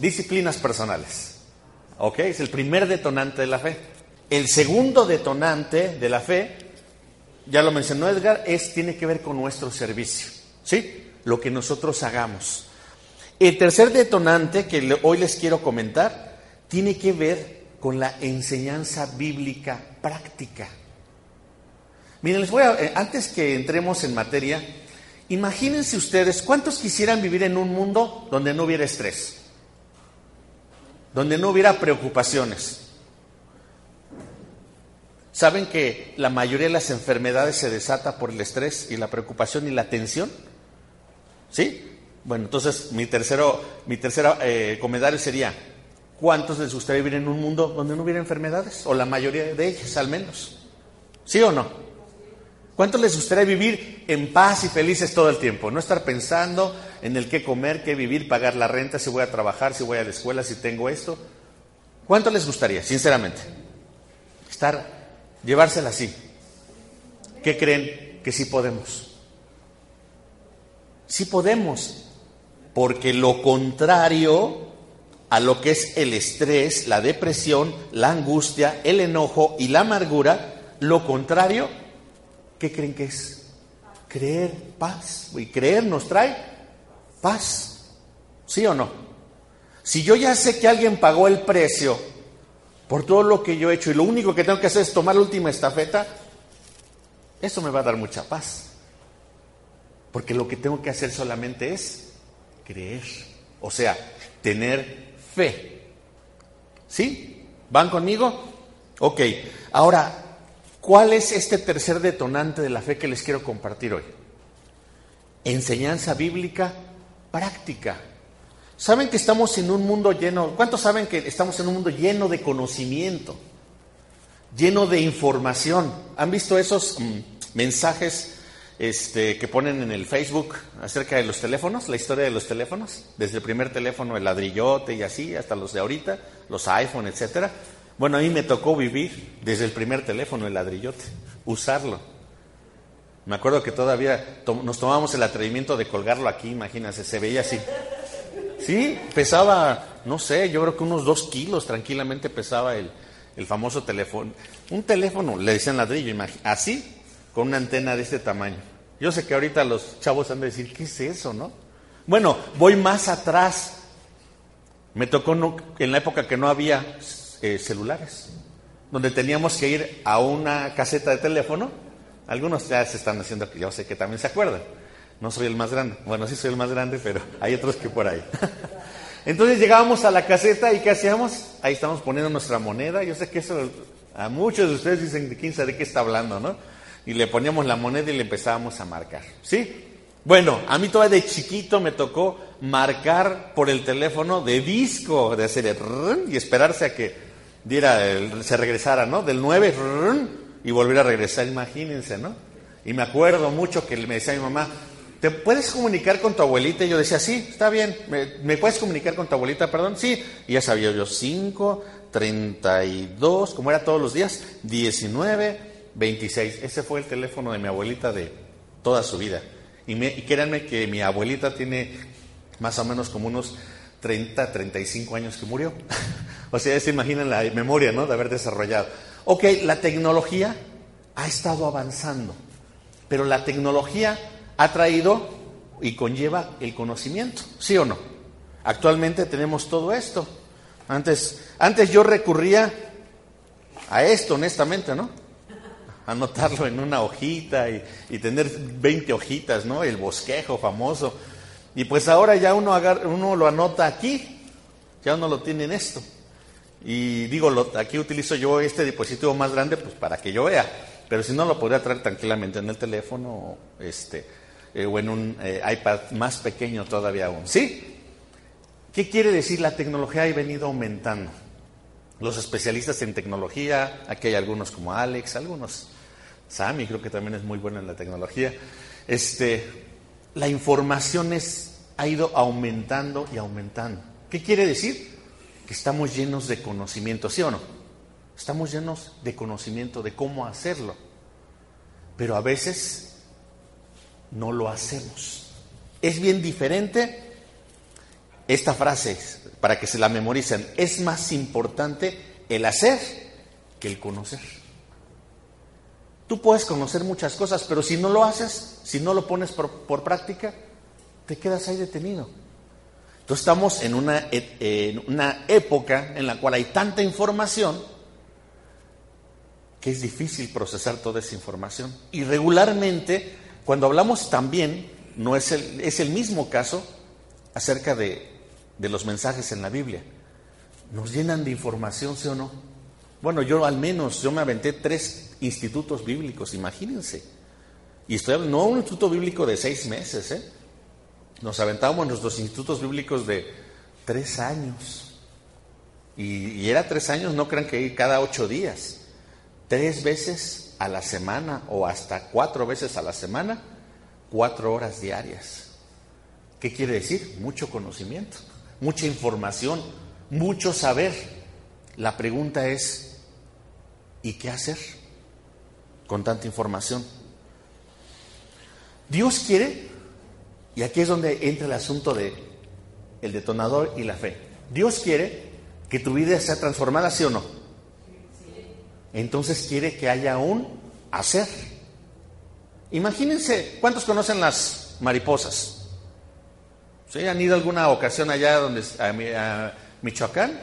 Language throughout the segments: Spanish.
disciplinas personales. ¿Ok? Es el primer detonante de la fe. El segundo detonante de la fe, ya lo mencionó Edgar, es, tiene que ver con nuestro servicio. ¿Sí? Lo que nosotros hagamos. El tercer detonante que hoy les quiero comentar tiene que ver con la enseñanza bíblica práctica. Miren, les voy a, eh, antes que entremos en materia, imagínense ustedes, ¿cuántos quisieran vivir en un mundo donde no hubiera estrés? Donde no hubiera preocupaciones. ¿Saben que la mayoría de las enfermedades se desata por el estrés y la preocupación y la tensión? ¿Sí? Bueno, entonces mi tercero, mi tercer eh, comentario sería, ¿cuántos les gustaría vivir en un mundo donde no hubiera enfermedades? O la mayoría de ellas, al menos. ¿Sí o no? ¿Cuántos les gustaría vivir en paz y felices todo el tiempo? No estar pensando en el qué comer, qué vivir, pagar la renta, si voy a trabajar, si voy a la escuela, si tengo esto. ¿Cuánto les gustaría, sinceramente? Estar, llevársela así. ¿Qué creen que sí podemos? Sí podemos porque lo contrario a lo que es el estrés, la depresión, la angustia, el enojo y la amargura, lo contrario, ¿qué creen que es? Creer paz. Y creer nos trae paz. ¿Sí o no? Si yo ya sé que alguien pagó el precio por todo lo que yo he hecho y lo único que tengo que hacer es tomar la última estafeta, eso me va a dar mucha paz. Porque lo que tengo que hacer solamente es creer, o sea, tener fe. ¿Sí? ¿Van conmigo? Ok, ahora, ¿cuál es este tercer detonante de la fe que les quiero compartir hoy? Enseñanza bíblica práctica. ¿Saben que estamos en un mundo lleno, cuántos saben que estamos en un mundo lleno de conocimiento, lleno de información? ¿Han visto esos mm, mensajes este, que ponen en el Facebook acerca de los teléfonos, la historia de los teléfonos, desde el primer teléfono, el ladrillote y así, hasta los de ahorita, los iPhone, etcétera. Bueno, a mí me tocó vivir desde el primer teléfono, el ladrillote, usarlo. Me acuerdo que todavía nos tomamos el atrevimiento de colgarlo aquí, imagínense, se veía así. Sí, pesaba, no sé, yo creo que unos dos kilos tranquilamente pesaba el, el famoso teléfono. Un teléfono, le decían ladrillo, así, con una antena de este tamaño. Yo sé que ahorita los chavos han de decir, ¿qué es eso, no? Bueno, voy más atrás. Me tocó en la época que no había eh, celulares, donde teníamos que ir a una caseta de teléfono. Algunos ya se están haciendo, yo sé que también se acuerdan. No soy el más grande. Bueno, sí soy el más grande, pero hay otros que por ahí. Entonces llegábamos a la caseta y ¿qué hacíamos? Ahí estamos poniendo nuestra moneda. Yo sé que eso a muchos de ustedes dicen, ¿quién sabe de qué está hablando, no? y le poníamos la moneda y le empezábamos a marcar. ¿Sí? Bueno, a mí todavía de chiquito me tocó marcar por el teléfono de disco, de hacer el y esperarse a que diera se regresara, ¿no? Del 9 y volver a regresar, imagínense, ¿no? Y me acuerdo mucho que me decía mi mamá, ¿te puedes comunicar con tu abuelita? Y yo decía, sí, está bien, ¿me, puedes comunicar con tu abuelita, perdón? Sí, y ya sabía yo, 5, 32, como era todos los días, 19, 26. Ese fue el teléfono de mi abuelita de toda su vida. Y, créanme que mi abuelita tiene más o menos como unos 30, 35 años que murió. o sea, se imaginan la memoria, ¿no? De haber desarrollado. Ok, la tecnología ha estado avanzando, pero la tecnología ha traído y conlleva el conocimiento, ¿sí o no? Actualmente tenemos todo esto. Antes, antes yo recurría a esto, honestamente, ¿no? anotarlo en una hojita y, tener 20 hojitas, ¿no? El bosquejo famoso. Y pues ahora ya uno, uno lo anota aquí, ya uno lo tiene en esto. Y digo, aquí utilizo yo este dispositivo más grande pues para que yo vea, pero si no lo podría traer tranquilamente en el teléfono este, eh, o en un eh, iPad más pequeño todavía aún. ¿Sí? ¿Qué quiere decir? La tecnología ha venido aumentando. Los especialistas en tecnología, aquí hay algunos como Alex, algunos Sammy creo que también es muy bueno en la tecnología. Este, la información ha ido aumentando y aumentando. ¿Qué quiere decir? Que estamos llenos de conocimiento, ¿sí o no? Estamos llenos de conocimiento de cómo hacerlo. Pero a veces no lo hacemos. Es bien diferente esta frase, para que se la memoricen. Es más importante el hacer que el conocer. Tú puedes conocer muchas cosas, pero si no lo haces, si no lo pones por, práctica, te quedas ahí detenido. Entonces estamos en una, en una época en la cual hay tanta información que es difícil procesar toda esa información. Y regularmente, cuando hablamos también, no es el, es el mismo caso acerca de, de los mensajes en la Biblia. Nos llenan de información, ¿sí o no? Bueno, yo al menos, yo me aventé tres institutos bíblicos, imagínense. Y estoy no un instituto bíblico de seis meses, ¿eh? Nos aventábamos nuestros institutos bíblicos de tres años. Y, y, era tres años, no crean que cada ocho días. Tres veces a la semana o hasta cuatro veces a la semana, cuatro horas diarias. ¿Qué quiere decir? Mucho conocimiento, mucha información, mucho saber. La pregunta es, ¿y qué hacer con tanta información? Dios quiere, y aquí es donde entra el asunto de el detonador y la fe. Dios quiere que tu vida sea transformada, ¿sí o no? Entonces quiere que haya un hacer. Imagínense, ¿cuántos conocen las mariposas? ¿Sí? ¿Han ido alguna ocasión allá donde, a, Michoacán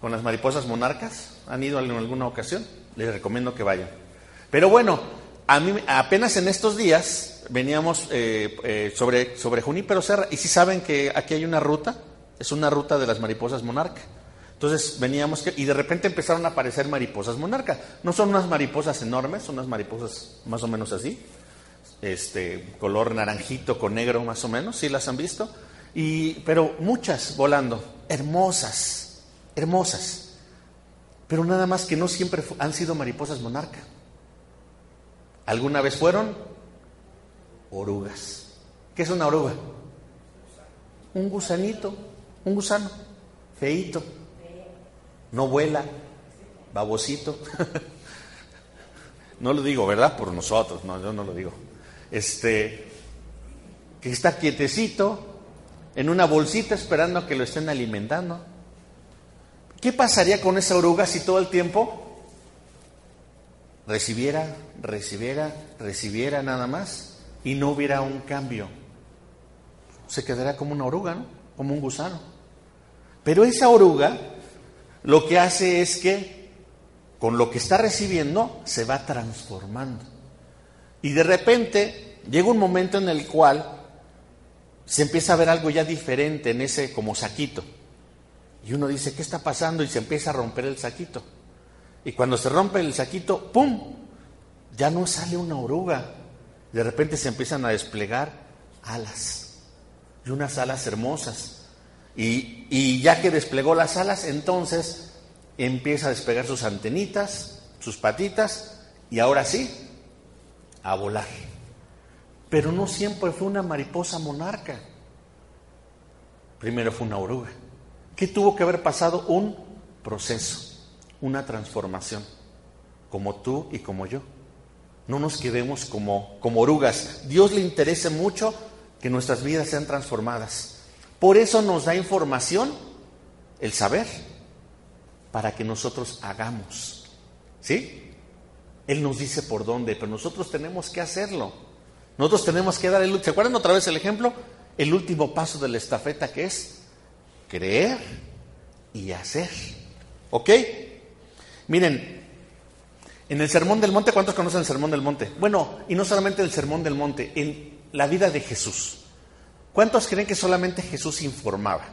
con las mariposas monarcas? ¿Han ido en alguna ocasión? Les recomiendo que vayan. Pero bueno, a mí apenas en estos días veníamos eh, eh, sobre, sobre Junípero Serra y si saben que aquí hay una ruta, es una ruta de las mariposas monarca. Entonces veníamos y de repente empezaron a aparecer mariposas monarca. No son unas mariposas enormes, son unas mariposas más o menos así, este color naranjito con negro más o menos, ¿sí las han visto? Y, pero muchas volando, hermosas, hermosas. Pero nada más que no siempre han sido mariposas monarca. ¿Alguna vez fueron? Orugas. ¿Qué es una oruga? Un gusanito, un gusano, feito. No vuela, babosito. no lo digo, ¿verdad? Por nosotros, no, yo no lo digo. Este, que está quietecito, en una bolsita esperando a que lo estén alimentando. ¿Qué pasaría con esa oruga si todo el tiempo recibiera, recibiera, recibiera nada más y no hubiera un cambio? Se quedaría como una oruga, ¿no? Como un gusano. Pero esa oruga lo que hace es que con lo que está recibiendo se va transformando. Y de repente llega un momento en el cual se empieza a ver algo ya diferente en ese como saquito. Y uno dice, ¿qué está pasando? Y se empieza a romper el saquito. Y cuando se rompe el saquito, ¡pum! Ya no sale una oruga. De repente se empiezan a desplegar alas. Y unas alas hermosas. Y, y ya que desplegó las alas, entonces empieza a despegar sus antenitas, sus patitas, y ahora sí, a volar. Pero no siempre fue una mariposa monarca. Primero fue una oruga. ¿Qué tuvo que haber pasado? Un proceso, una transformación, como tú y como yo. No nos quedemos como, como orugas. Dios le interesa mucho que nuestras vidas sean transformadas. Por eso nos da información, el saber, para que nosotros hagamos. ¿Sí? Él nos dice por dónde, pero nosotros tenemos que hacerlo. Nosotros tenemos que dar el... ¿Se acuerdan otra vez el ejemplo? El último paso de la estafeta que es creer y hacer. ¿Ok? Miren, en el Sermón del Monte, ¿cuántos conocen el Sermón del Monte? Bueno, y no solamente el Sermón del Monte, en la vida de Jesús. ¿Cuántos creen que solamente Jesús informaba?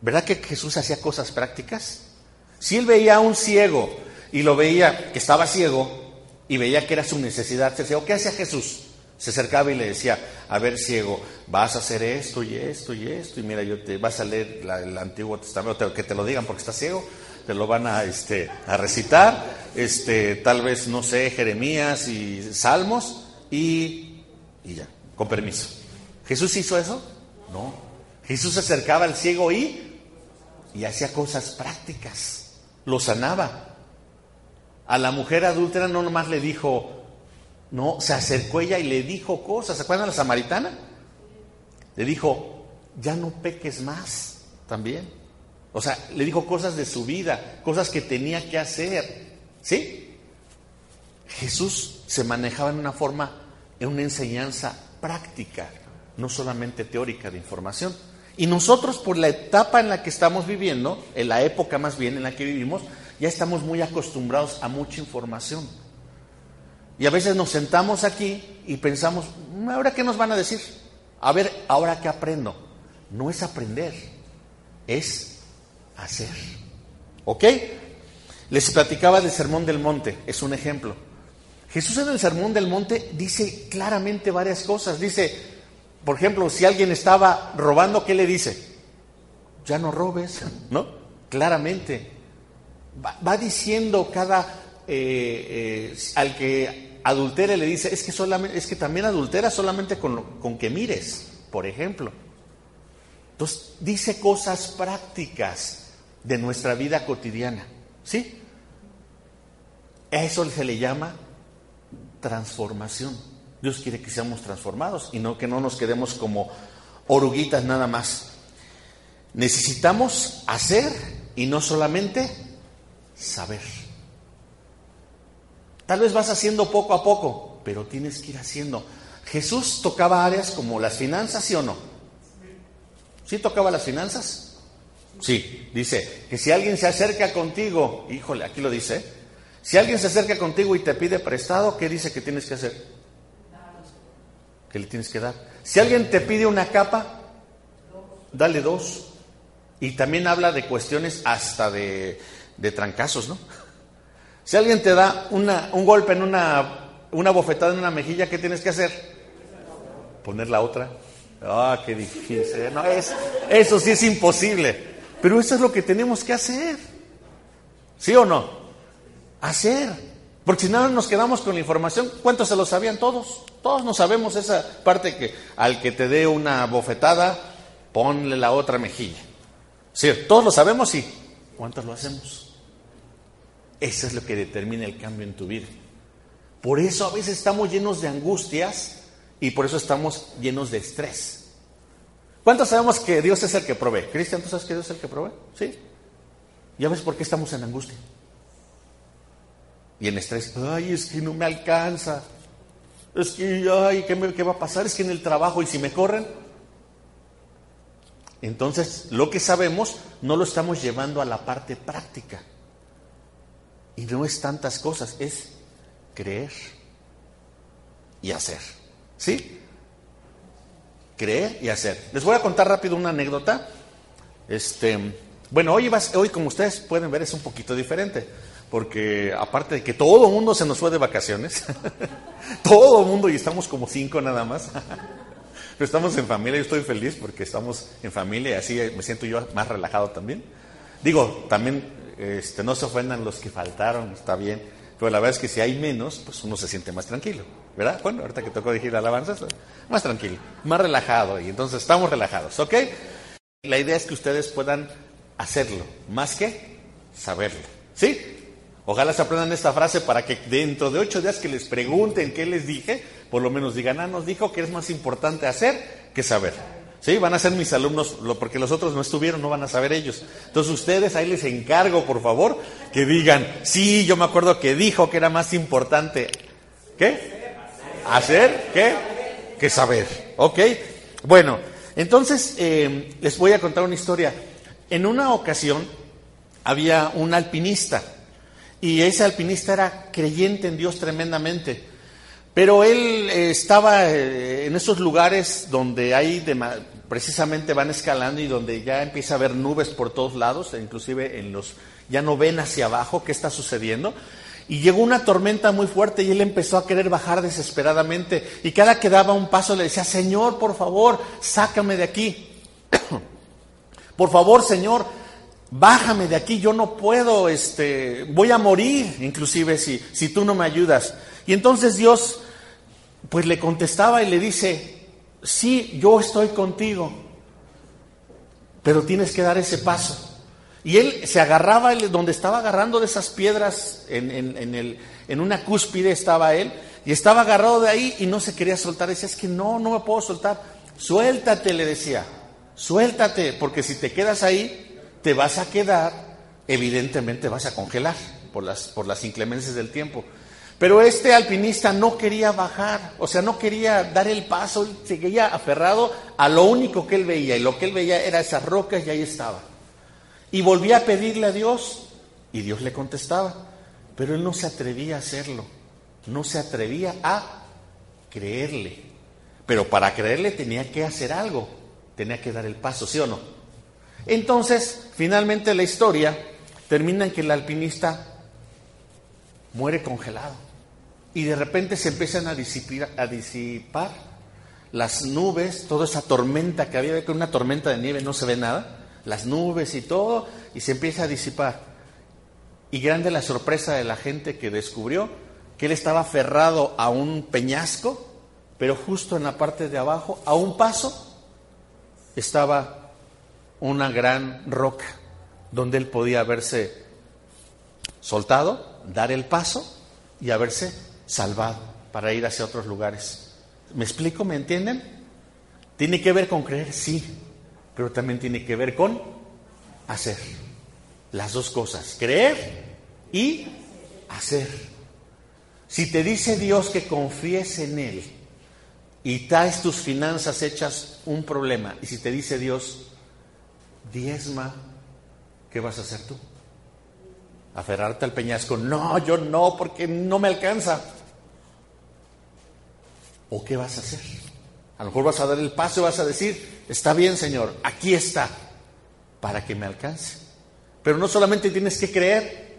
¿Verdad que Jesús hacía cosas prácticas? Si él veía a un ciego y lo veía que estaba ciego, y veía que era su necesidad. Se decía, ¿qué hacía Jesús? Se acercaba y le decía, a ver ciego, vas a hacer esto y esto y esto, y mira, yo te vas a leer el Antiguo Testamento, que te lo digan porque estás ciego, te lo van a, este, a recitar, este, tal vez, no sé, Jeremías y Salmos, y, y ya, con permiso. ¿Jesús hizo eso? No. Jesús se acercaba al ciego y, y hacía cosas prácticas, lo sanaba. A la mujer adúltera no nomás le dijo, no, se acercó ella y le dijo cosas. ¿Se acuerdan la samaritana? Le dijo, ya no peques más. también. O sea, le dijo cosas de su vida, cosas que tenía que hacer. ¿Sí? Jesús se manejaba en una forma, en una enseñanza práctica, no solamente teórica de información. Y nosotros, por la etapa en la que estamos viviendo, en la época más bien en la que vivimos, ya estamos muy acostumbrados a mucha información. Y a veces nos sentamos aquí y pensamos, mm, ¿ahora qué nos van a decir? A ver, ¿ahora qué aprendo? No es aprender, es hacer. ¿Ok? Les platicaba del Sermón del Monte, es un ejemplo. Jesús en el Sermón del Monte dice claramente varias cosas. Dice, por ejemplo, si alguien estaba robando, ¿qué le dice? Ya no robes, ¿no? Claramente. Va, diciendo cada, eh, eh, al que adultere le dice, es que, solamente, es que también adultera solamente con, con que mires, por ejemplo. Entonces, dice cosas prácticas de nuestra vida cotidiana, ¿sí? Eso se le llama transformación. Dios quiere que seamos transformados y no que no nos quedemos como oruguitas nada más. Necesitamos hacer y no solamente saber. Tal vez vas haciendo poco a poco, pero tienes que ir haciendo. Jesús tocaba áreas como las finanzas, ¿sí o no? ¿Sí tocaba las finanzas? Sí, dice que si alguien se acerca contigo, híjole, aquí lo dice, si alguien se acerca contigo y te pide prestado, ¿qué dice que tienes que hacer? Que le tienes que dar. Si alguien te pide una capa, dale dos. Y también habla de cuestiones hasta de, de trancazos, ¿no? Si alguien te da una, un golpe en una, una bofetada en una mejilla, ¿qué tienes que hacer? Poner la otra. Ah, qué difícil. No, es, eso sí es imposible. Pero eso es lo que tenemos que hacer. ¿Sí o no? hacer. Porque si nada nos quedamos con la información, ¿cuántos se lo sabían todos? Todos no sabemos esa parte que al que te dé una bofetada, ponle la otra mejilla. Sí, todos lo sabemos y ¿cuántos lo hacemos? Eso es lo que determina el cambio en tu vida. Por eso a veces estamos llenos de angustias y por eso estamos llenos de estrés. ¿Cuántos sabemos que Dios es el que provee? Cristian, ¿tú sabes que Dios es el que provee? Sí. ¿Ya ves por qué estamos en angustia? Y en estrés, ay, es que no me alcanza. Es que, ay, ¿qué, ¿qué va a pasar? Es que en el trabajo, ¿y si me corren? Entonces, lo que sabemos no lo estamos llevando a la parte práctica. Y no es tantas cosas, es creer y hacer. ¿Sí? Creer y hacer. Les voy a contar rápido una anécdota. Este, bueno, hoy, hoy como ustedes pueden ver es un poquito diferente porque aparte de que todo el mundo se nos fue de vacaciones, todo el mundo y estamos como cinco nada más, pero estamos en familia, yo estoy feliz porque estamos en familia y así me siento yo más relajado también. Digo, también este, no se ofendan los que faltaron, está bien, pero la verdad es que si hay menos, pues uno se siente más tranquilo, ¿verdad? Bueno, ahorita que tocó decir alabanzas, más tranquilo, más relajado y entonces estamos relajados, ¿ok? La idea es que ustedes puedan hacerlo, más que saberlo, ¿sí? Ojalá se aprendan esta frase para que dentro de ocho días que les pregunten qué les dije, por lo menos digan, ah, nos dijo que es más importante hacer que saber. ¿Sí? Van a ser mis alumnos, porque los otros no estuvieron, no van a saber ellos. Entonces ustedes ahí les encargo, por favor, que digan, sí, yo me acuerdo que dijo que era más importante. ¿Qué? ¿Hacer? ¿Qué? Que saber. ¿Ok? Bueno, entonces eh, les voy a contar una historia. En una ocasión había un alpinista y ese alpinista era creyente en Dios tremendamente. Pero él eh, estaba eh, en esos lugares donde hay precisamente van escalando y donde ya empieza a haber nubes por todos lados, inclusive en los ya no ven hacia abajo qué está sucediendo. Y llegó una tormenta muy fuerte y él empezó a querer bajar desesperadamente. Y cada que daba un paso le decía, Señor, por favor, sácame de aquí. por favor, Señor, bájame de aquí, yo no puedo, este, voy a morir, inclusive si, si tú no me ayudas. Y entonces Dios, pues le contestaba y le dice, sí, yo estoy contigo, pero tienes que dar ese paso. Y él se agarraba donde estaba agarrando de esas piedras, en, en, el, en una cúspide estaba él, y estaba agarrado de ahí y no se quería soltar. Decía, es que no, no me puedo soltar. Suéltate, le decía. suéltate, porque si te quedas ahí, te vas a quedar, evidentemente vas a congelar por las, por las inclemencias del tiempo. Pero este alpinista no quería bajar, o sea, no quería dar el paso, seguía aferrado a lo único que él veía, y lo que él veía era esas rocas y ahí estaba. Y volvía a pedirle a Dios, y Dios le contestaba, pero él no se atrevía a hacerlo, no se atrevía a creerle. Pero para creerle tenía que hacer algo, tenía que dar el paso, ¿sí o no? Entonces, finalmente la historia termina en que el alpinista muere congelado. Y de repente se empiezan a disipar, las nubes, toda esa tormenta que había, con una tormenta de nieve no se ve nada, las nubes y todo, y se empieza a disipar. Y grande la sorpresa de la gente que descubrió que él estaba aferrado a un peñasco, pero justo en la parte de abajo, a un paso, estaba una gran roca donde él podía haberse soltado, dar el paso y haberse salvado para ir hacia otros lugares. ¿Me explico? ¿Me entienden? Tiene que ver con creer, sí, pero también tiene que ver con hacer. Las dos cosas, creer y hacer. Si te dice Dios que confíes en Él y traes tus finanzas hechas un problema, y si te dice Dios, diezma, ¿qué vas a hacer tú? Aferrarte al peñasco. No, yo no, porque no me alcanza. ¿O qué vas a hacer? A lo mejor vas a dar el paso y vas a decir, está bien Señor, aquí está, para que me alcance. Pero no solamente tienes que creer,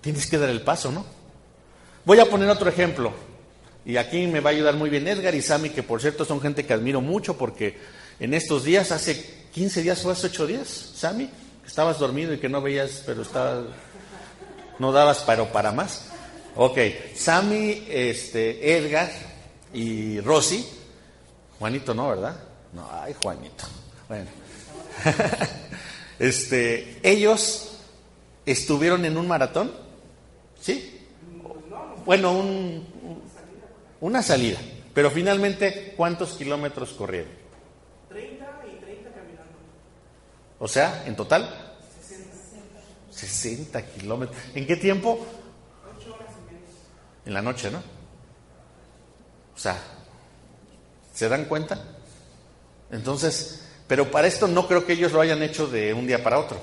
tienes que dar el paso, ¿no? Voy a poner otro ejemplo. Y aquí me va a ayudar muy bien Edgar y Sami, que por cierto son gente que admiro mucho porque en estos días, hace 15 días o hace 8 días, Sami, estabas dormido y que no veías, pero estaba no dabas pero para más. Ok, Sammy, este, Edgar y Rosy. Juanito no, ¿verdad? No, ay, Juanito. Bueno. este, ellos estuvieron en un maratón, ¿sí? Bueno, un, una salida. Pero finalmente, ¿cuántos kilómetros corrieron? 30 y 30 caminando. O sea, en total, 60 kilómetros. ¿En qué tiempo? En la noche, ¿no? O sea, ¿se dan cuenta? Entonces, pero para esto no creo que ellos lo hayan hecho de un día para otro.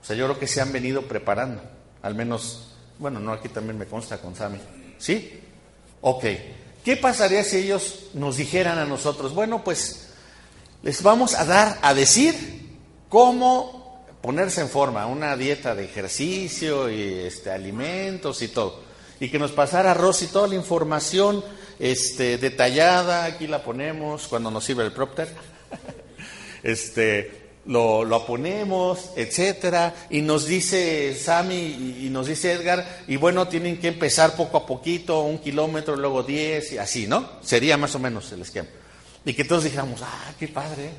O sea, yo creo que se han venido preparando. Al menos, bueno, no, aquí también me consta con Sami. ¿Sí? Ok. ¿Qué pasaría si ellos nos dijeran a nosotros, bueno, pues les vamos a dar a decir cómo ponerse en forma, una dieta de ejercicio y este, alimentos y todo. Y que nos pasara Rosy toda la información este, detallada, aquí la ponemos cuando nos sirve el propter, este, lo, lo ponemos, etcétera, y nos dice Sammy y nos dice Edgar, y bueno, tienen que empezar poco a poquito, un kilómetro, luego diez, y así, ¿no? Sería más o menos el esquema. Y que todos dijéramos, ah, qué padre,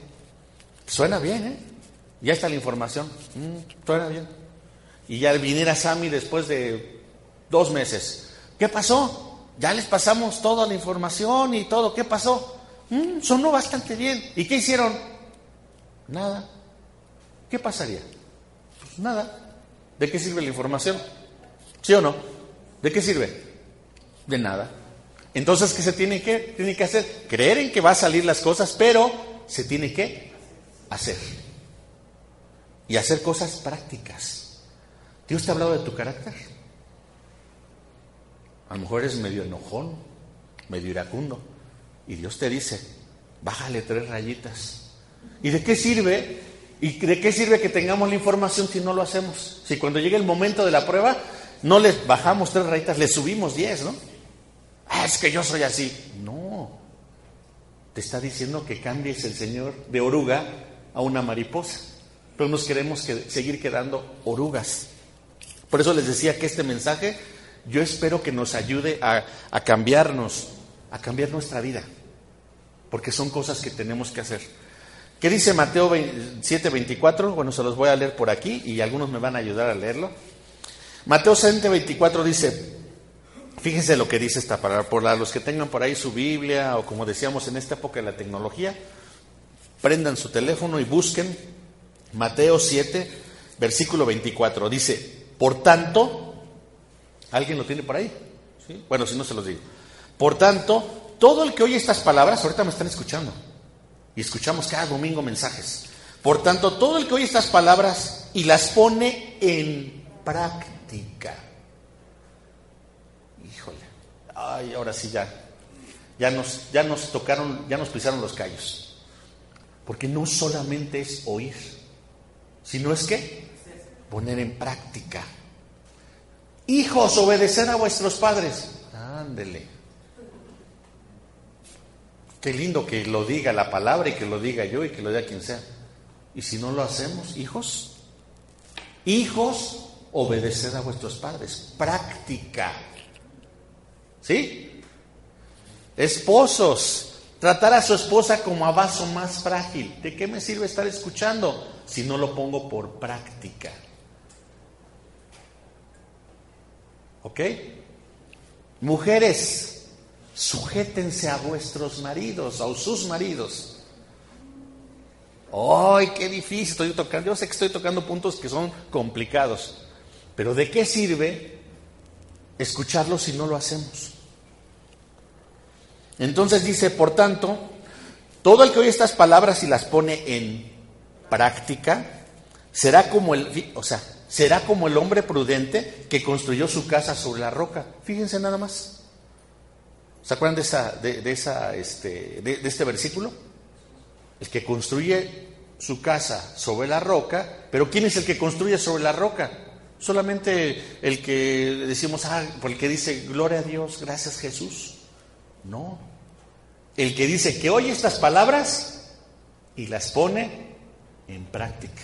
suena bien, ¿eh? Ya está la información. Mm, bien. Y ya viniera Sammy después de dos meses. ¿Qué pasó? Ya les pasamos toda la información y todo. ¿Qué pasó? Mm, sonó bastante bien. ¿Y qué hicieron? Nada. ¿Qué pasaría? Pues nada. ¿De qué sirve la información? ¿Sí o no? ¿De qué sirve? De nada. Entonces, ¿qué se tiene que, tiene que hacer? Creer en que va a salir las cosas, pero se tiene que hacer y hacer cosas prácticas. Dios te ha hablado de tu carácter. A lo mejor eres medio enojón, medio iracundo. Y Dios te dice, bájale tres rayitas. ¿Y de qué sirve? ¿Y de qué sirve que tengamos la información si no lo hacemos? Si cuando llegue el momento de la prueba, no le bajamos tres rayitas, le subimos diez, ¿no? Ah, es que yo soy así. No. Te está diciendo que cambies el Señor de oruga a una mariposa pero nos queremos seguir quedando orugas. Por eso les decía que este mensaje yo espero que nos ayude a, a cambiarnos, a cambiar nuestra vida, porque son cosas que tenemos que hacer. ¿Qué dice Mateo 7:24? Bueno, se los voy a leer por aquí y algunos me van a ayudar a leerlo. Mateo 7:24 dice, fíjense lo que dice esta palabra, por los que tengan por ahí su Biblia o como decíamos en esta época de la tecnología, prendan su teléfono y busquen Mateo 7, versículo 24. Dice, por tanto, ¿alguien lo tiene por ahí? ¿Sí? Bueno, si no se los digo. Por tanto, todo el que oye estas palabras, ahorita me están escuchando, y escuchamos cada domingo mensajes. Por tanto, todo el que oye estas palabras y las pone en práctica. Híjole, ay, ahora sí ya, ya nos, ya nos tocaron, ya nos pisaron los callos. Porque no solamente es oír, sino es que poner en práctica. Hijos, obedecer a vuestros padres. Ándele. Qué lindo que lo diga la palabra y que lo diga yo y que lo diga quien sea. Y si no lo hacemos, hijos, hijos, obedeced a vuestros padres. Práctica. ¿Sí? Esposos, tratar a su esposa como a vaso más frágil. ¿De qué me sirve estar escuchando si no lo pongo por práctica? ¿Ok? Mujeres, sujétense a vuestros maridos, a sus maridos. ¡Ay, qué difícil estoy tocando! Yo sé que estoy tocando puntos que son complicados, pero ¿de qué sirve escucharlo si no lo hacemos? Entonces dice, por tanto, todo el que oye estas palabras y las pone en práctica, será como el, o sea, será como el hombre prudente que construyó su casa sobre la roca. Fíjense nada más. ¿Se acuerdan de, esa, de, esa, este, de, este versículo? El que construye su casa sobre la roca, pero ¿quién es el que construye sobre la roca? Solamente el que decimos, ah, el que dice, gloria a Dios, gracias Jesús. No. El que dice que oye estas palabras y las pone en práctica.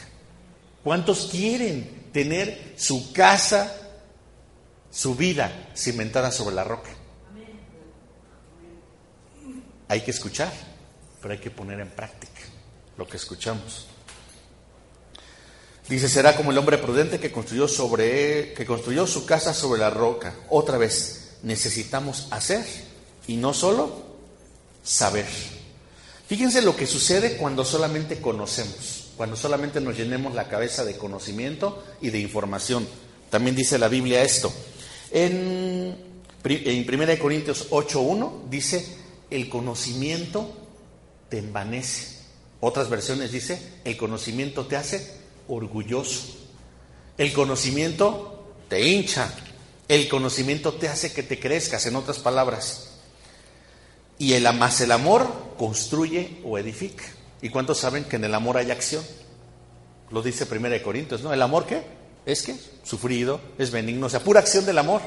¿Cuántos quieren tener su casa, su vida cimentada sobre la roca? Hay que escuchar, pero hay que poner en práctica lo que escuchamos. Dice, será como el hombre prudente que construyó sobre que construyó su casa sobre la roca. Otra vez, necesitamos hacer y no solo saber. Fíjense lo que sucede cuando solamente conocemos, cuando solamente nos llenemos la cabeza de conocimiento y de información. También dice la Biblia esto. En, en 1 Corintios 8.1 dice, el conocimiento te envanece. Otras versiones dice, el conocimiento te hace orgulloso. El conocimiento te hincha. El conocimiento te hace que te crezcas, en otras palabras. Y el más el amor construye o edifica. ¿Y cuántos saben que en el amor hay acción? Lo dice Primera de Corintios, ¿no? ¿El amor qué? Es que sufrido, es benigno, o sea, pura acción del amor.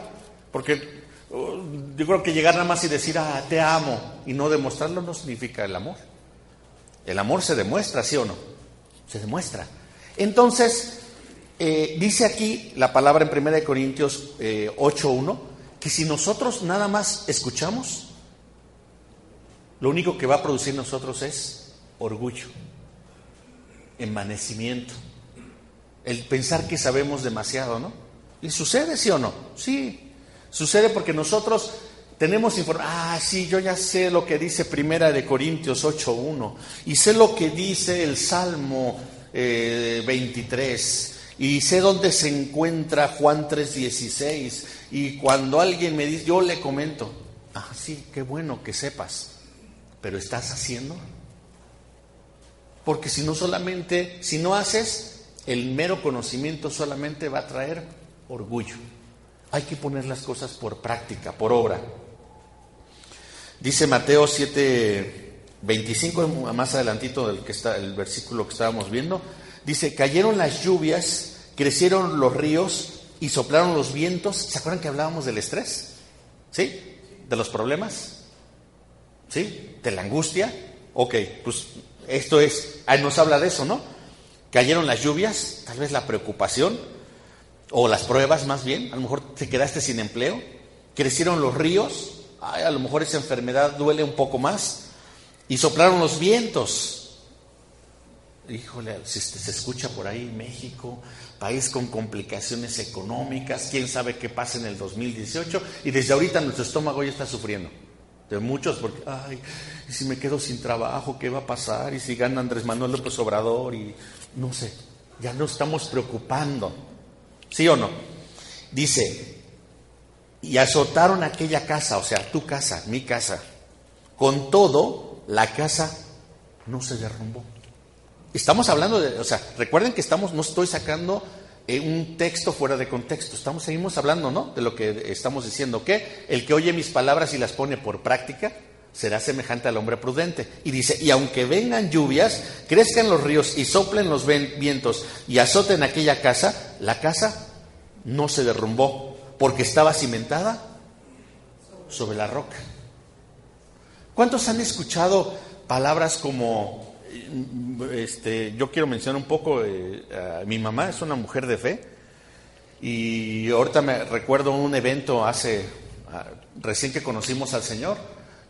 Porque yo creo que llegar nada más y decir, ah, te amo, y no demostrarlo no significa el amor. El amor se demuestra, ¿sí o no? Se demuestra. Entonces, eh, dice aquí la palabra en 1 Corintios eh, 8.1, que si nosotros nada más escuchamos, lo único que va a producir nosotros es orgullo, envanecimiento, el pensar que sabemos demasiado, ¿no? ¿Y sucede, sí o no? Sí, Sucede porque nosotros tenemos información. Ah, sí, yo ya sé lo que dice Primera de Corintios 8.1 y sé lo que dice el Salmo 23 eh, y sé dónde se encuentra Juan 3.16 y cuando alguien me dice, yo le comento, ah, sí, qué bueno que sepas, pero ¿estás haciendo? Porque si no solamente, si no haces, el mero conocimiento solamente va a traer orgullo. Hay que poner las cosas por práctica, por obra. Dice Mateo 7, 25, más adelantito del que está el versículo que estábamos viendo, dice, cayeron las lluvias, crecieron los ríos y soplaron los vientos. ¿Se acuerdan que hablábamos del estrés? ¿Sí? ¿De los problemas? ¿Sí? ¿De la angustia? Ok, pues esto es, nos habla de eso, ¿no? Cayeron las lluvias, tal vez la preocupación, o las pruebas más bien, a lo mejor te quedaste sin empleo, crecieron los ríos, a lo mejor esa enfermedad duele un poco más, y soplaron los vientos. Híjole, si se escucha por ahí México, país con complicaciones económicas, quién sabe qué pasa en el 2018, y desde ahorita nuestro estómago ya está sufriendo. De muchos, porque, ay, ¿y si me quedo sin trabajo, ¿qué va a pasar? ¿Y si gana Andrés Manuel López Obrador? Y no sé, ya no estamos preocupando. ¿Sí o no? Dice, y azotaron aquella casa, o sea, tu casa, mi casa. Con todo, la casa no se derrumbó. Estamos hablando de, o sea, recuerden que estamos, no estoy sacando un texto fuera de contexto, estamos, seguimos hablando, ¿no? De lo que estamos diciendo, que el que oye mis palabras y las pone por práctica será semejante al hombre prudente. Y dice, y aunque vengan lluvias, crezcan los ríos y soplen los vientos y azoten aquella casa, la casa no se derrumbó porque estaba cimentada sobre la roca. ¿Cuántos han escuchado palabras como, este, yo quiero mencionar un poco, eh, mi mamá es una mujer de fe y ahorita me recuerdo un evento hace, recién que conocimos al Señor,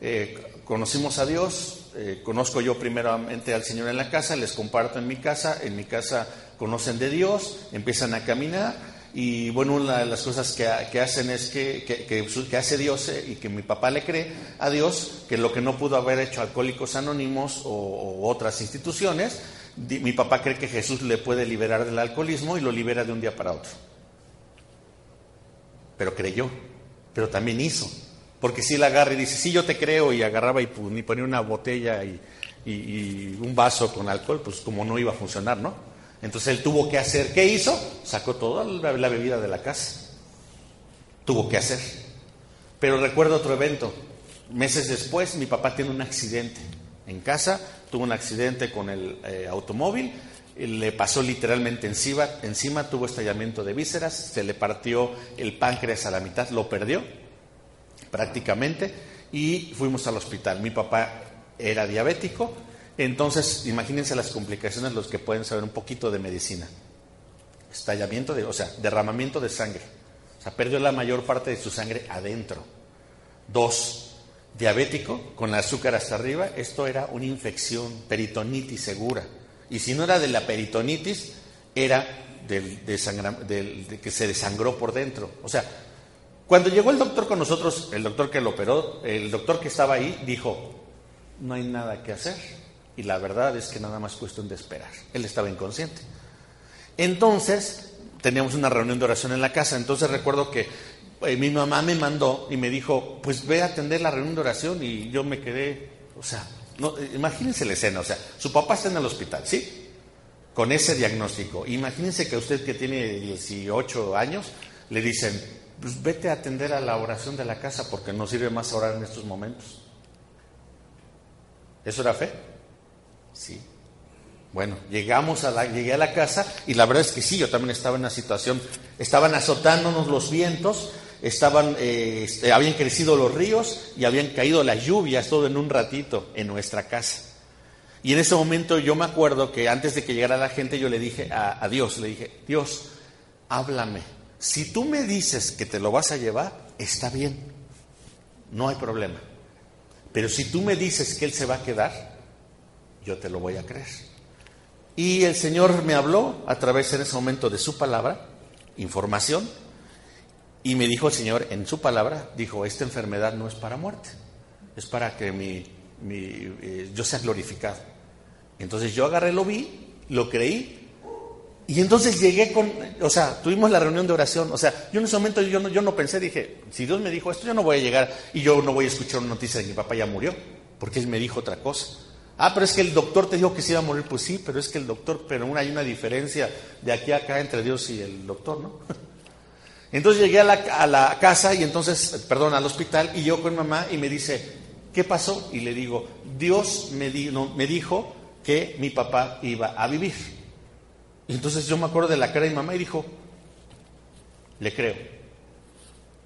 eh, conocimos a Dios, eh, conozco yo primeramente al Señor en la casa, les comparto en mi casa, en mi casa conocen de Dios, empiezan a caminar y bueno, una de las cosas que, hacen es que, que, hace Dios eh, y que mi papá le cree a Dios, que lo que no pudo haber hecho Alcohólicos Anónimos o, otras instituciones, mi papá cree que Jesús le puede liberar del alcoholismo y lo libera de un día para otro. Pero creyó, pero también hizo. Porque si él agarra y dice, sí, yo te creo, y agarraba y ponía una botella y, y un vaso con alcohol, pues como no iba a funcionar, ¿no? Entonces él tuvo que hacer, ¿qué hizo? Sacó toda la bebida de la casa. Tuvo que hacer. Pero recuerdo otro evento. Meses después mi papá tiene un accidente en casa, tuvo un accidente con el eh, automóvil, le pasó literalmente encima, encima, tuvo estallamiento de vísceras, se le partió el páncreas a la mitad, lo perdió prácticamente y fuimos al hospital. Mi papá era diabético, entonces, imagínense las complicaciones los que pueden saber un poquito de medicina. Estallamiento de, o sea, derramamiento de sangre. O sea, perdió la mayor parte de su sangre adentro. Dos, diabético, con el azúcar hasta arriba. Esto era una infección, peritonitis segura. Y si no era de la peritonitis, era del, de que se desangró por dentro. O sea, cuando llegó el doctor con nosotros, el doctor que lo operó, el doctor que estaba ahí, dijo, no hay nada que hacer y la verdad es que nada más cuestión de esperar. Él estaba inconsciente. Entonces, teníamos una reunión de oración en la casa. Entonces recuerdo que eh, mi mamá me mandó y me dijo, pues ve a atender la reunión de oración y yo me quedé, o sea, no, eh, imagínense la escena, o sea, su papá está en el hospital, ¿sí? Con ese diagnóstico. Imagínense que a usted que tiene 18 años le dicen, pues vete a atender a la oración de la casa porque no sirve más orar en estos momentos. ¿Eso era fe? Sí. Bueno, llegamos a la, llegué a la casa y la verdad es que sí, yo también estaba en una situación, estaban azotándonos los vientos, estaban, eh, este, habían crecido los ríos y habían caído las lluvias todo en un ratito en nuestra casa. Y en ese momento yo me acuerdo que antes de que llegara la gente yo le dije a, a Dios, le dije, Dios, háblame. Si tú me dices que te lo vas a llevar, está bien, no hay problema. Pero si tú me dices que Él se va a quedar, yo te lo voy a creer. Y el Señor me habló a través en ese momento de su palabra, información, y me dijo el Señor en su palabra, dijo, esta enfermedad no es para muerte, es para que mi, eh, yo sea glorificado. Entonces yo agarré, lo vi, lo creí, y entonces llegué con, o sea, tuvimos la reunión de oración, o sea, yo en ese momento yo no, yo no pensé, dije, si Dios me dijo esto, yo no voy a llegar y yo no voy a escuchar una noticia de que mi papá ya murió, porque Él me dijo otra cosa. Ah, pero es que el doctor te dijo que se iba a morir. Pues sí, pero es que el doctor, pero hay una diferencia de aquí a acá entre Dios y el doctor, ¿no? Entonces llegué a la, casa y entonces, perdón, al hospital y yo con mamá y me dice, ¿qué pasó? Y le digo, Dios me, me dijo que mi papá iba a vivir. Y entonces yo me acuerdo de la cara de mi mamá y dijo, le creo.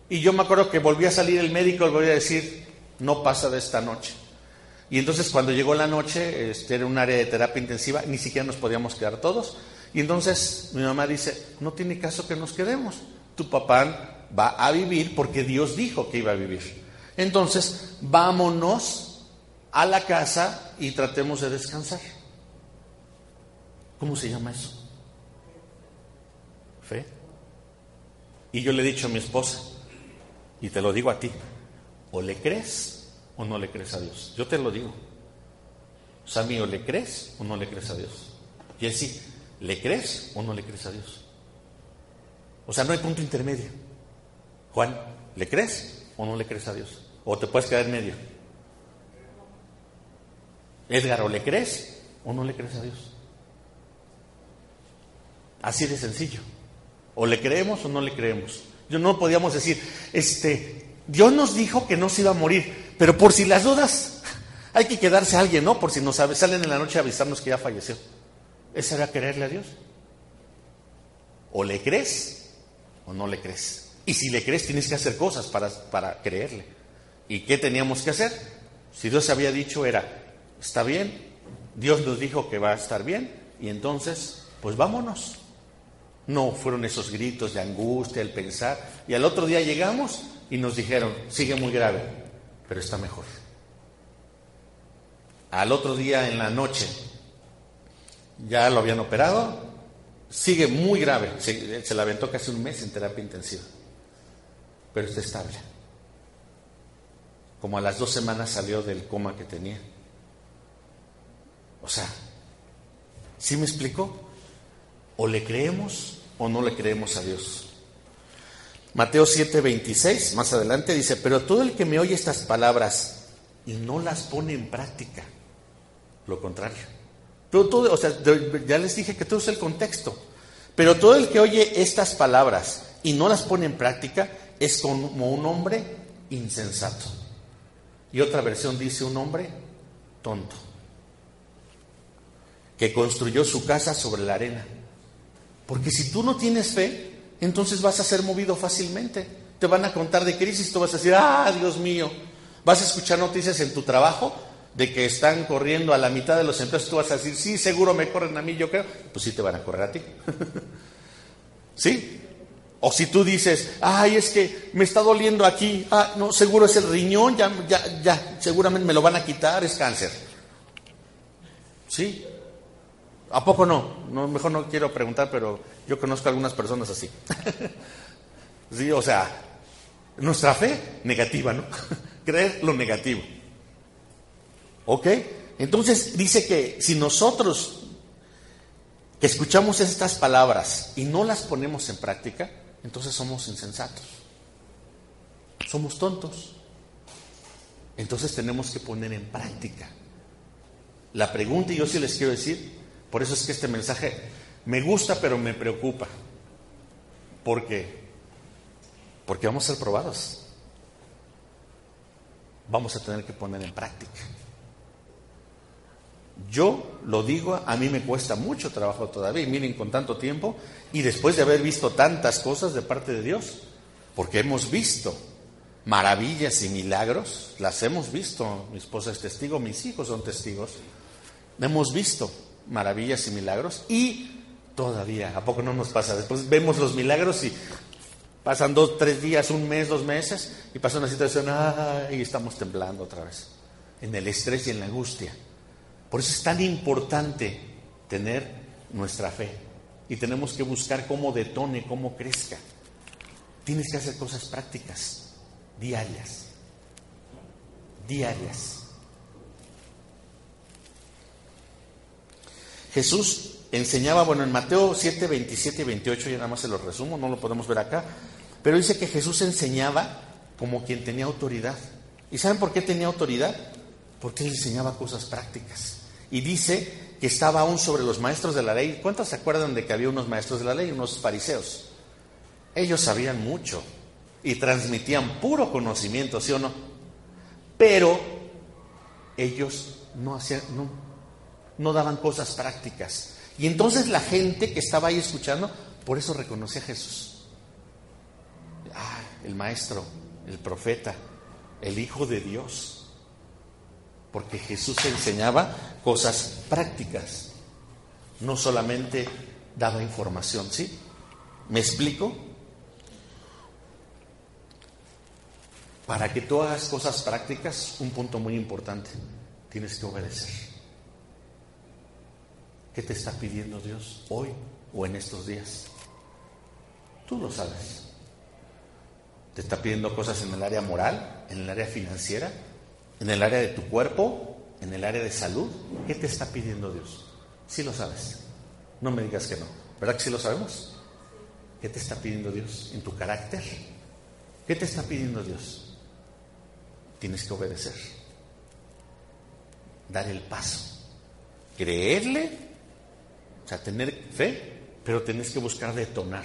Y yo me acuerdo que volví a salir el médico y volví a decir, no pasa de esta noche. Y entonces cuando llegó la noche, este, era un área de terapia intensiva, ni siquiera nos podíamos quedar todos. Y entonces mi mamá dice, no tiene caso que nos quedemos. Tu papá va a vivir porque Dios dijo que iba a vivir. Entonces, vámonos a la casa y tratemos de descansar. ¿Cómo se llama eso? Fe. Y yo le he dicho a mi esposa, y te lo digo a ti, o le crees o no le crees a Dios? Yo te lo digo. O le crees o no le crees a Dios. Jesse, ¿le crees o no le crees a Dios? O sea, no hay punto intermedio. Juan, ¿le crees o no le crees a Dios? O te puedes quedar en medio. Edgar, ¿o le crees o no le crees a Dios? Así de sencillo. O le creemos o no le creemos. Yo no podíamos decir, este, Dios nos dijo que no se iba a morir, pero por si las dudas, hay que quedarse a alguien, ¿no? Por si nos salen en la noche a avisarnos que ya falleció. ¿Ese era creerle a Dios? O le crees o no le crees. Y si le crees, tienes que hacer cosas para, para creerle. ¿Y qué teníamos que hacer? Si Dios había dicho era, está bien, Dios nos dijo que va a estar bien, y entonces, pues vámonos. No fueron esos gritos de angustia, el pensar. Y al otro día llegamos y nos dijeron, sigue muy grave, pero está mejor. Al otro día en la noche, ya lo habían operado, sigue muy grave, se, se la aventó casi un mes en terapia intensiva, pero está estable. Como a las dos semanas salió del coma que tenía. O sea, ¿sí me explico? O le creemos o no le creemos a Dios. Mateo 7:26, más adelante dice, pero todo el que me oye estas palabras y no las pone en práctica, lo contrario. Pero todo, o sea, ya les dije que todo es el contexto. Pero todo el que oye estas palabras y no las pone en práctica es como un hombre insensato. Y otra versión dice un hombre tonto, que construyó su casa sobre la arena. Porque si tú no tienes fe, entonces vas a ser movido fácilmente. Te van a contar de crisis, tú vas a decir, ah, Dios mío. Vas a escuchar noticias en tu trabajo de que están corriendo a la mitad de los empleos, tú vas a decir, sí, seguro me corren a mí, yo creo. Pues sí te van a correr a ti. ¿Sí? O si tú dices, ay, es que me está doliendo aquí, ah, no, seguro es el riñón, ya, ya, ya, seguramente me lo van a quitar, es cáncer. ¿Sí? ¿A poco no? no? Mejor no quiero preguntar, pero yo conozco a algunas personas así. sí, o sea, nuestra fe negativa, ¿no? Creer lo negativo. ¿Ok? Entonces dice que si nosotros que escuchamos estas palabras y no las ponemos en práctica, entonces somos insensatos. Somos tontos. Entonces tenemos que poner en práctica. La pregunta, y yo sí les quiero decir, por eso es que este mensaje me gusta, pero me preocupa. ¿Por qué? Porque vamos a ser probados. Vamos a tener que poner en práctica. Yo lo digo, a mí me cuesta mucho trabajo todavía, y miren con tanto tiempo, y después de haber visto tantas cosas de parte de Dios, porque hemos visto maravillas y milagros, las hemos visto, mi esposa es testigo, mis hijos son testigos, hemos visto maravillas y milagros y todavía, ¿a poco no nos pasa? Después vemos los milagros y pasan dos, tres días, un mes, dos meses y pasa una situación y estamos temblando otra vez, en el estrés y en la angustia. Por eso es tan importante tener nuestra fe y tenemos que buscar cómo detone, cómo crezca. Tienes que hacer cosas prácticas, diarias, diarias. Jesús enseñaba, bueno, en Mateo 7, 27 y 28, ya nada más se lo resumo, no lo podemos ver acá, pero dice que Jesús enseñaba como quien tenía autoridad. ¿Y saben por qué tenía autoridad? Porque él enseñaba cosas prácticas. Y dice que estaba aún sobre los maestros de la ley. ¿Cuántos se acuerdan de que había unos maestros de la ley, unos fariseos? Ellos sabían mucho y transmitían puro conocimiento, ¿sí o no? Pero ellos no hacían, no, no daban cosas prácticas. Y entonces la gente que estaba ahí escuchando, por eso reconocía a Jesús. Ah, el maestro, el profeta, el Hijo de Dios. Porque Jesús enseñaba cosas prácticas, no solamente daba información, ¿sí? ¿Me explico? Para que tú hagas cosas prácticas, un punto muy importante, tienes que obedecer. ¿Qué te está pidiendo Dios hoy o en estos días? Tú lo sabes. ¿Te está pidiendo cosas en el área moral, en el área financiera, en el área de tu cuerpo, en el área de salud, ¿qué te está pidiendo Dios? Sí lo sabes. No me digas que no. ¿Verdad que sí lo sabemos? ¿Qué te está pidiendo Dios en tu carácter? ¿Qué te está pidiendo Dios? Tienes que obedecer. Dar el paso. Creerle, sea, tener fe, pero tienes que buscar detonar.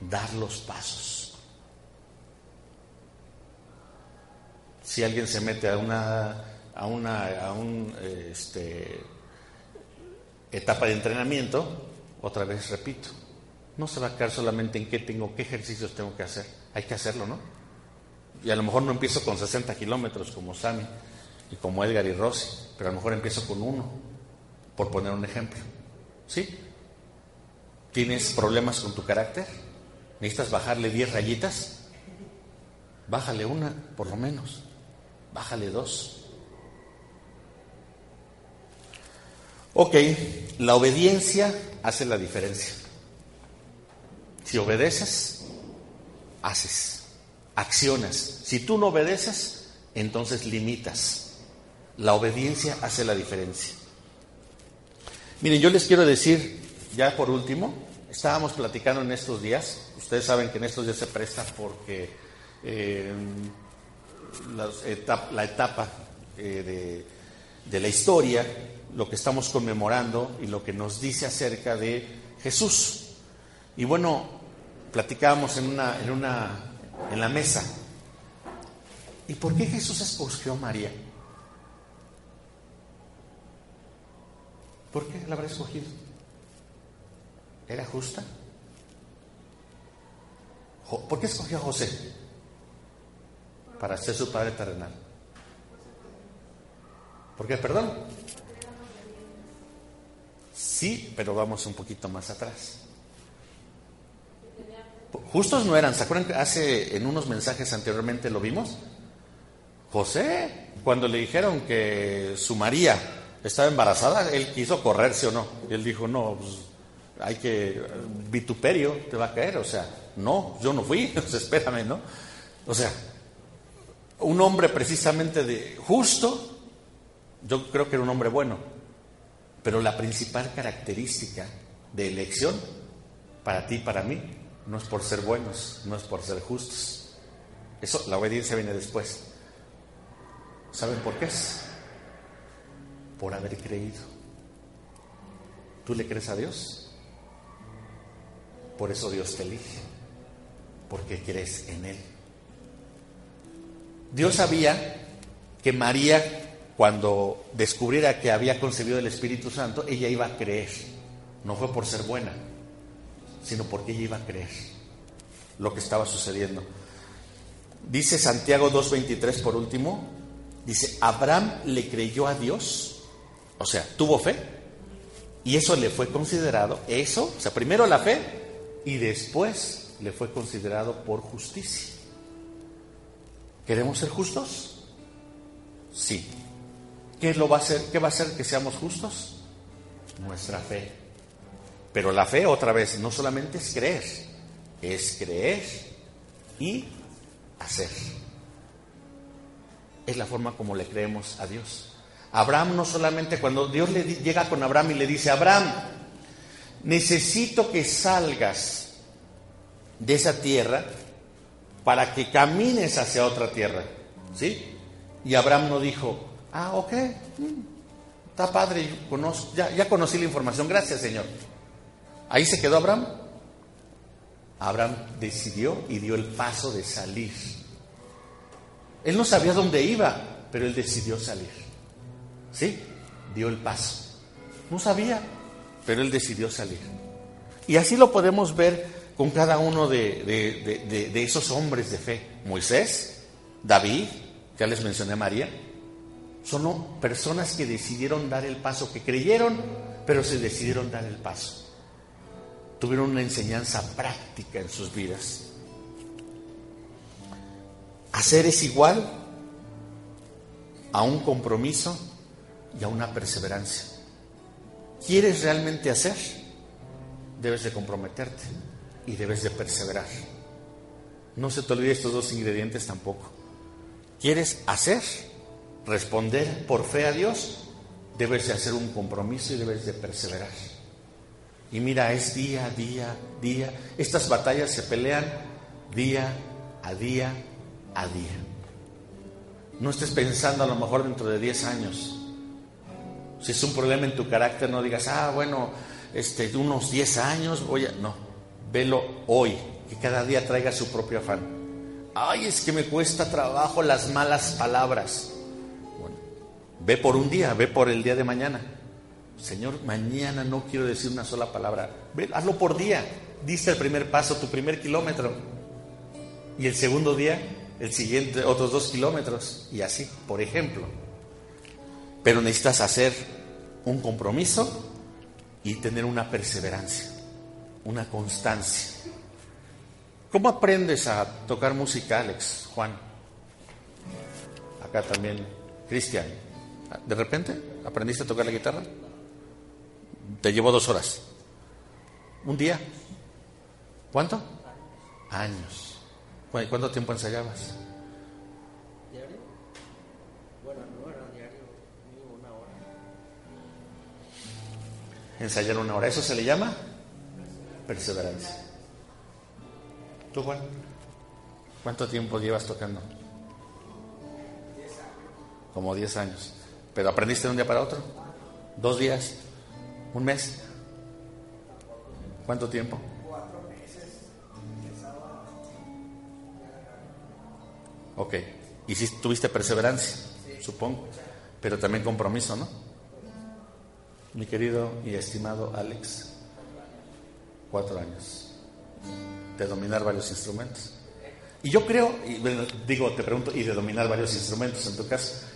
Dar los pasos. Si alguien se mete a una a una a un este, etapa de entrenamiento, otra vez repito, no se va a quedar solamente en qué tengo, qué ejercicios tengo que hacer. Hay que hacerlo, ¿no? Y a lo mejor no empiezo con 60 kilómetros como Sammy y como Edgar y Rossi, pero a lo mejor empiezo con uno, por poner un ejemplo. ¿Sí? ¿Tienes problemas con tu carácter? ¿Necesitas bajarle 10 rayitas? Bájale una, por lo menos. Bájale dos. Ok, la obediencia hace la diferencia. Si obedeces, haces, accionas. Si tú no obedeces, entonces limitas. La obediencia hace la diferencia. Miren, yo les quiero decir, ya por último, estábamos platicando en estos días, ustedes saben que en estos días se presta porque eh, la, etapa, eh, de, la historia lo que estamos conmemorando y lo que nos dice acerca de Jesús. Y bueno, platicábamos en una, en una, en la mesa. ¿Y por qué Jesús escogió a María? ¿Por qué la habrá escogido? ¿Era justa? ¿Por qué escogió a José? Para ser su padre terrenal. ¿Por qué? Perdón. Sí, pero vamos un poquito más atrás. Justos no eran, ¿se acuerdan que hace en unos mensajes anteriormente lo vimos? José, cuando le dijeron que su María estaba embarazada, él quiso correrse o no. Y él dijo, no, pues, hay que, vituperio te va a caer, o sea, no, yo no fui, espérame, ¿no? O sea, un hombre precisamente de justo, yo creo que era un hombre bueno, pero la principal característica de elección para ti y para mí no es por ser buenos, no es por ser justos. Eso, la obediencia viene después. ¿Saben por qué es? Por haber creído. ¿Tú le crees a Dios? Por eso Dios te elige, porque crees en Él. Dios sabía que María cuando descubriera que había concebido el Espíritu Santo, ella iba a creer. No fue por ser buena, sino porque ella iba a creer lo que estaba sucediendo. Dice Santiago 2.23 por último, dice, Abraham le creyó a Dios, o sea, tuvo fe, y eso le fue considerado, eso, o sea, primero la fe, y después le fue considerado por justicia. ¿Queremos ser justos? Sí. ¿Qué, lo va a hacer, ¿Qué va a hacer que seamos justos? Nuestra fe. Pero la fe, otra vez, no solamente es creer, es creer y hacer. Es la forma como le creemos a Dios. Abraham no solamente cuando Dios le llega con Abraham y le dice, Abraham, necesito que salgas de esa tierra para que camines hacia otra tierra. ¿Sí? Y Abraham no dijo, Ah, ok. Mm, está padre, ya, ya conocí la información. Gracias, Señor. Ahí se quedó Abraham. Abraham decidió y dio el paso de salir. Él no sabía dónde iba, pero él decidió salir. ¿Sí? Dio el paso. No sabía, pero él decidió salir. Y así lo podemos ver con cada uno de, de esos hombres de fe. Moisés, David, ya les mencioné a María, son personas que decidieron dar el paso, que creyeron, pero se decidieron dar el paso. Tuvieron una enseñanza práctica en sus vidas. Hacer es igual a un compromiso y a una perseverancia. ¿Quieres realmente hacer? Debes de comprometerte y debes de perseverar. No se te olvide estos dos ingredientes tampoco. ¿Quieres hacer? responder por fe a Dios, debes de hacer un compromiso y debes de perseverar. Y mira, es día a día, día. Estas batallas se pelean día a día a día. No estés pensando a lo mejor dentro de 10 años. Si es un problema en tu carácter, no digas, ah, bueno, este, unos 10 años voy a... No, velo hoy, que cada día traiga su propio afán. Ay, es que me cuesta trabajo las malas palabras. Bueno, ve por un día, ve por el día de mañana. Señor, mañana no quiero decir una sola palabra. Ve, hazlo por día. Diste el primer paso, tu primer kilómetro. Y el segundo día, el siguiente, otros dos kilómetros. Y así, por ejemplo. Pero necesitas hacer un compromiso y tener una perseverancia, una constancia. ¿Cómo aprendes a tocar música, Alex, Juan? Acá también, Cristian. ¿De repente aprendiste a tocar la guitarra? Te llevó dos horas. ¿Un día? ¿Cuánto? Años. ¿Cuánto tiempo ensayabas? Ensayar una hora. ¿Eso se le llama? Perseverancia. ¿Tú, Juan? ¿Cuánto tiempo llevas tocando? Como 10 años. ¿Pero aprendiste de un día para otro? ¿Dos días? ¿Un mes? ¿Cuánto tiempo? Cuatro meses. Ok. Y si tuviste perseverancia, supongo, pero también compromiso, ¿no? Mi querido y estimado Alex, cuatro años de dominar varios instrumentos. Y yo creo, y bueno, digo, te pregunto, y de dominar varios instrumentos en tu caso.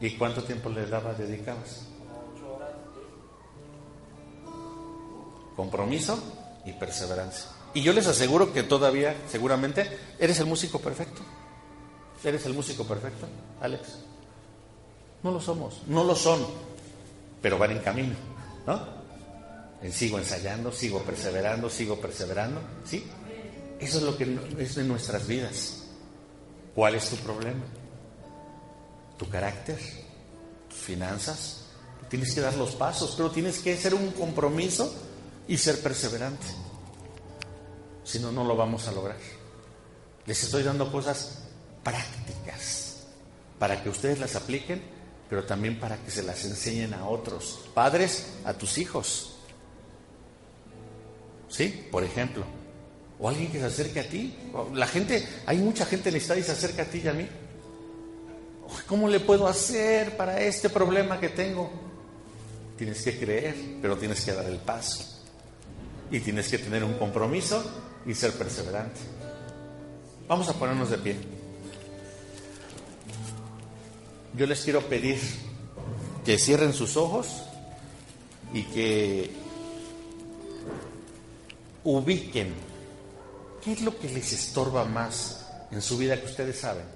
¿Y cuánto tiempo le daba, dedicabas? Compromiso y perseverancia. Y yo les aseguro que todavía, seguramente, eres el músico perfecto. ¿Eres el músico perfecto, Alex? No lo somos, no lo son, pero van en camino, ¿no? Sigo ensayando, sigo perseverando, sigo perseverando, ¿sí? Eso es lo que es de nuestras vidas. ¿Cuál es tu problema? ¿Tu carácter? ¿Tus finanzas? Tienes que dar los pasos, pero tienes que hacer un compromiso y ser perseverante. Si no, no lo vamos a lograr. Les estoy dando cosas prácticas para que ustedes las apliquen, pero también para que se las enseñen a otros. Padres, a tus hijos. ¿Sí? Por ejemplo. O alguien que se acerque a ti. La gente, hay mucha gente en el estado y se acerca a ti y a mí. ¿Cómo le puedo hacer para este problema que tengo? Tienes que creer, pero tienes que dar el paso. Y tienes que tener un compromiso y ser perseverante. Vamos a ponernos de pie. Yo les quiero pedir que cierren sus ojos y que ubiquen qué es lo que les estorba más en su vida que ustedes saben.